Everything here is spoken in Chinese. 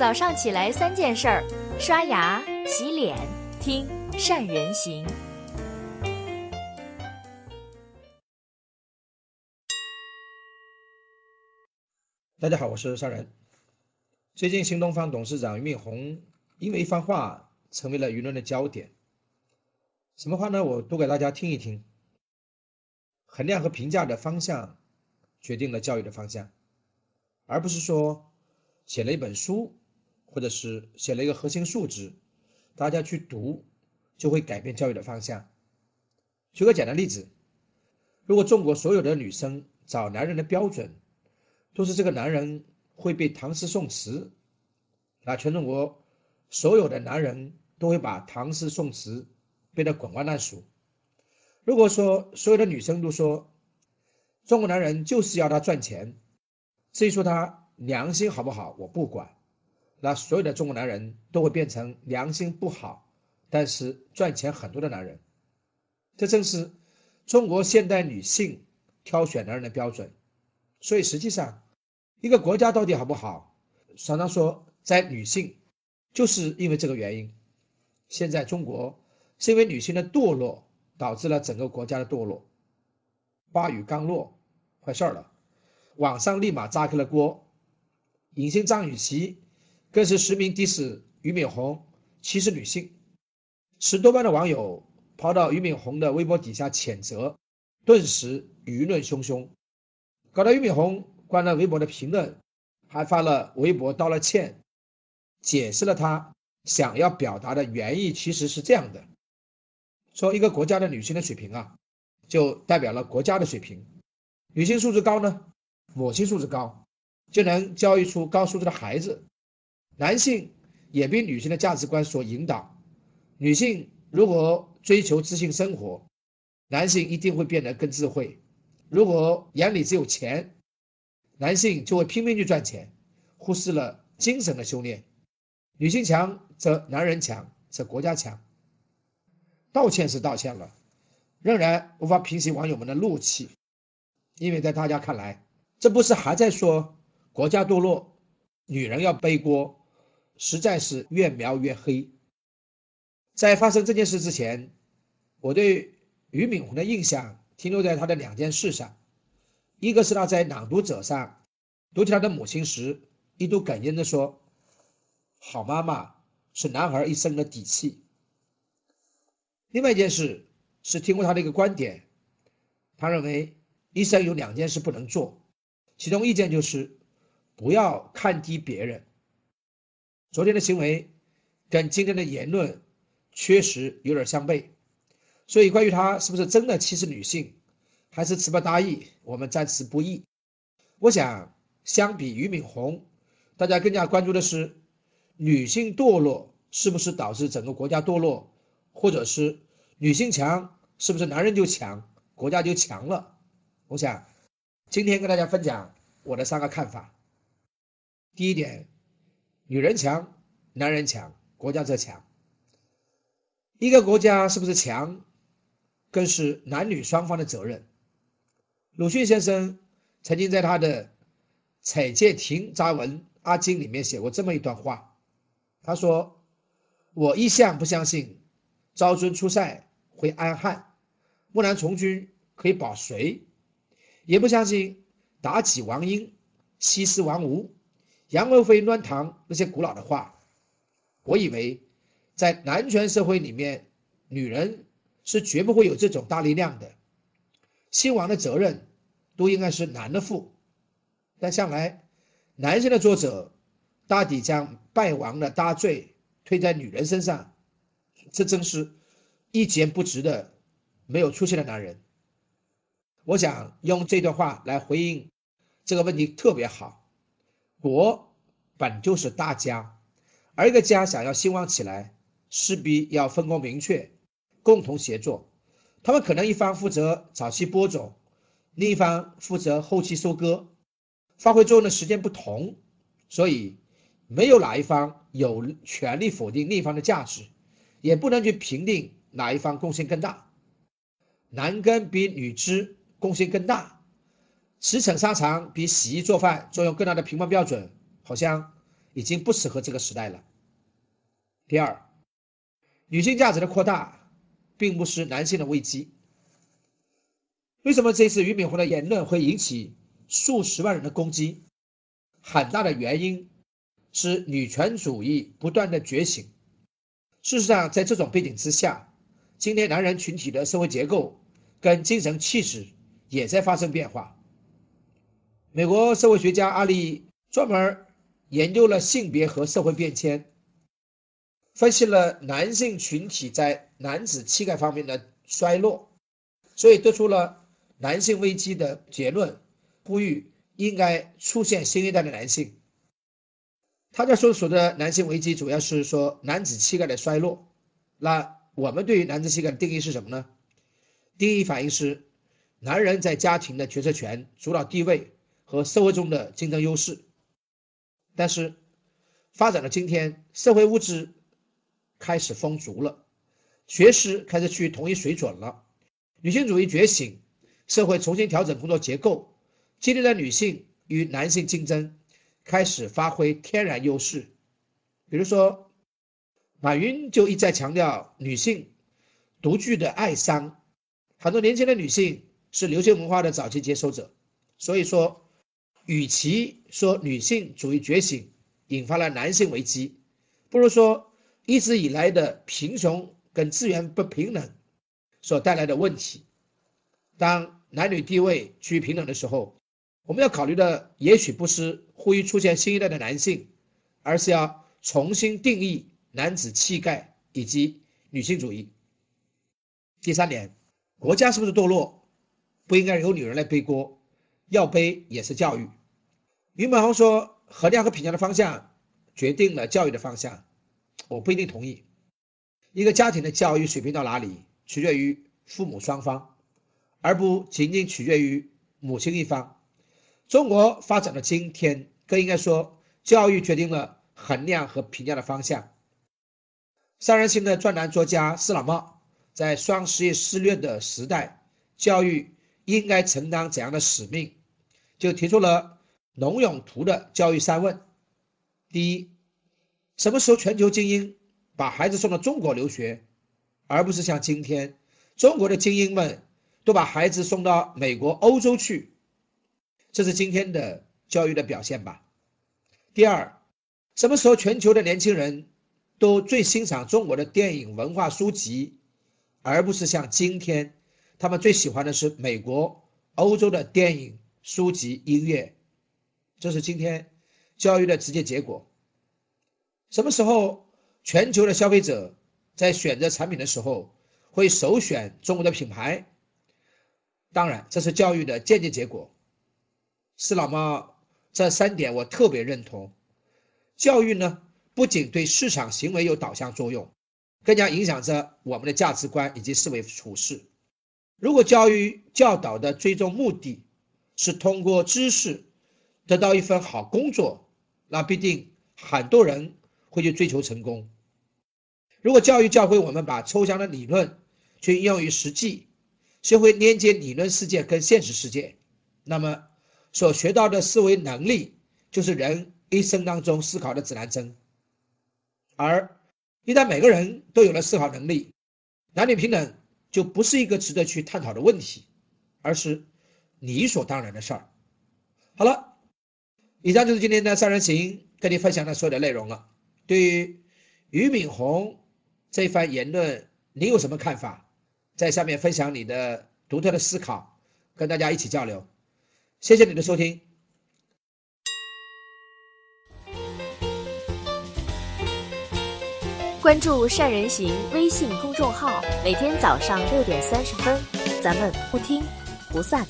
早上起来三件事儿：刷牙、洗脸、听善人行。大家好，我是善人。最近新东方董事长俞敏洪因为一番话成为了舆论的焦点。什么话呢？我读给大家听一听。衡量和评价的方向决定了教育的方向，而不是说写了一本书。或者是写了一个核心素质，大家去读就会改变教育的方向。举个简单例子，如果中国所有的女生找男人的标准都是这个男人会背唐诗宋词，那全中国所有的男人都会把唐诗宋词背得滚瓜烂熟。如果说所有的女生都说中国男人就是要他赚钱，至于说他良心好不好，我不管。那所有的中国男人都会变成良心不好，但是赚钱很多的男人。这正是中国现代女性挑选男人的标准。所以实际上，一个国家到底好不好，常常说在女性，就是因为这个原因。现在中国是因为女性的堕落导致了整个国家的堕落。话语刚落，坏事儿了，网上立马炸开了锅。影星张雨绮。更是实名 diss 俞敏洪歧视女性，十多万的网友跑到俞敏洪的微博底下谴责，顿时舆论汹汹，搞得俞敏洪关了微博的评论，还发了微博道了歉，解释了他想要表达的原意其实是这样的：说一个国家的女性的水平啊，就代表了国家的水平，女性素质高呢，母亲素质高，就能教育出高素质的孩子。男性也被女性的价值观所引导，女性如果追求自信生活，男性一定会变得更智慧。如果眼里只有钱，男性就会拼命去赚钱，忽视了精神的修炼。女性强则男人强，则国家强。道歉是道歉了，仍然无法平息网友们的怒气，因为在大家看来，这不是还在说国家堕落，女人要背锅。实在是越描越黑。在发生这件事之前，我对俞敏洪的印象停留在他的两件事上：一个是他在《朗读者》上读起他的母亲时，一度哽咽地说：“好妈妈是男孩一生的底气。”另外一件事是听过他的一个观点，他认为一生有两件事不能做，其中一件就是不要看低别人。昨天的行为跟今天的言论确实有点相悖，所以关于他是不是真的歧视女性，还是词不达意，我们暂时不议。我想，相比俞敏洪，大家更加关注的是女性堕落是不是导致整个国家堕落，或者是女性强是不是男人就强，国家就强了。我想今天跟大家分享我的三个看法。第一点。女人强，男人强，国家则强。一个国家是不是强，更是男女双方的责任。鲁迅先生曾经在他的《采戒亭杂文·阿金》里面写过这么一段话，他说：“我一向不相信昭君出塞会安汉，木兰从军可以保隋，也不相信妲己王英，西施王吴。”杨贵妃乱唐那些古老的话，我以为在男权社会里面，女人是绝不会有这种大力量的。兴亡的责任都应该是男的负，但向来男性的作者大抵将败亡的大罪推在女人身上，这真是一言不值的没有出息的男人。我想用这段话来回应这个问题特别好。国本就是大家，而一个家想要兴旺起来，势必要分工明确，共同协作。他们可能一方负责早期播种，另一方负责后期收割，发挥作用的时间不同，所以没有哪一方有权利否定另一方的价值，也不能去评定哪一方贡献更大。男耕比女织贡献更大。驰骋沙场比洗衣做饭作用更大的评判标准，好像已经不适合这个时代了。第二，女性价值的扩大并不是男性的危机。为什么这次俞敏洪的言论会引起数十万人的攻击？很大的原因是女权主义不断的觉醒。事实上，在这种背景之下，今天男人群体的社会结构跟精神气质也在发生变化。美国社会学家阿里专门研究了性别和社会变迁，分析了男性群体在男子气概方面的衰落，所以得出了男性危机的结论，呼吁应该出现新一代的男性。他这所说的男性危机，主要是说男子气概的衰落。那我们对于男子气概的定义是什么呢？第一反应是，男人在家庭的决策权、主导地位和社会中的竞争优势。但是，发展到今天，社会物质开始丰足了，学识开始趋于同一水准了，女性主义觉醒，社会重新调整工作结构，激励了女性与男性竞争。开始发挥天然优势，比如说，马云就一再强调女性独具的爱商，很多年轻的女性是流行文化的早期接收者，所以说，与其说女性主义觉醒引发了男性危机，不如说一直以来的贫穷跟资源不平等所带来的问题。当男女地位趋于平等的时候。我们要考虑的也许不是呼吁出现新一代的男性，而是要重新定义男子气概以及女性主义。第三点，国家是不是堕落，不应该由女人来背锅，要背也是教育。俞敏洪说，衡量和评价的方向决定了教育的方向，我不一定同意。一个家庭的教育水平到哪里，取决于父母双方，而不仅仅取决于母亲一方。中国发展到今天，更应该说，教育决定了衡量和评价的方向。三人行的专栏作家施老茂在“双十一肆虐的时代，教育应该承担怎样的使命”，就提出了龙永图的教育三问：第一，什么时候全球精英把孩子送到中国留学，而不是像今天，中国的精英们都把孩子送到美国、欧洲去？这是今天的教育的表现吧。第二，什么时候全球的年轻人都最欣赏中国的电影、文化书籍，而不是像今天，他们最喜欢的是美国、欧洲的电影、书籍、音乐？这是今天教育的直接结果。什么时候全球的消费者在选择产品的时候会首选中国的品牌？当然，这是教育的间接结果。是老妈，这三点我特别认同。教育呢，不仅对市场行为有导向作用，更加影响着我们的价值观以及思维处事。如果教育教导的最终目的是通过知识得到一份好工作，那必定很多人会去追求成功。如果教育教会我们把抽象的理论去应用于实际，学会连接理论世界跟现实世界，那么。所学到的思维能力，就是人一生当中思考的指南针。而一旦每个人都有了思考能力，男女平等就不是一个值得去探讨的问题，而是理所当然的事儿。好了，以上就是今天的三人行跟你分享的所有的内容了。对于俞敏洪这番言论，你有什么看法？在下面分享你的独特的思考，跟大家一起交流。谢谢你的收听。关注善人行微信公众号，每天早上六点三十分，咱们不听不散。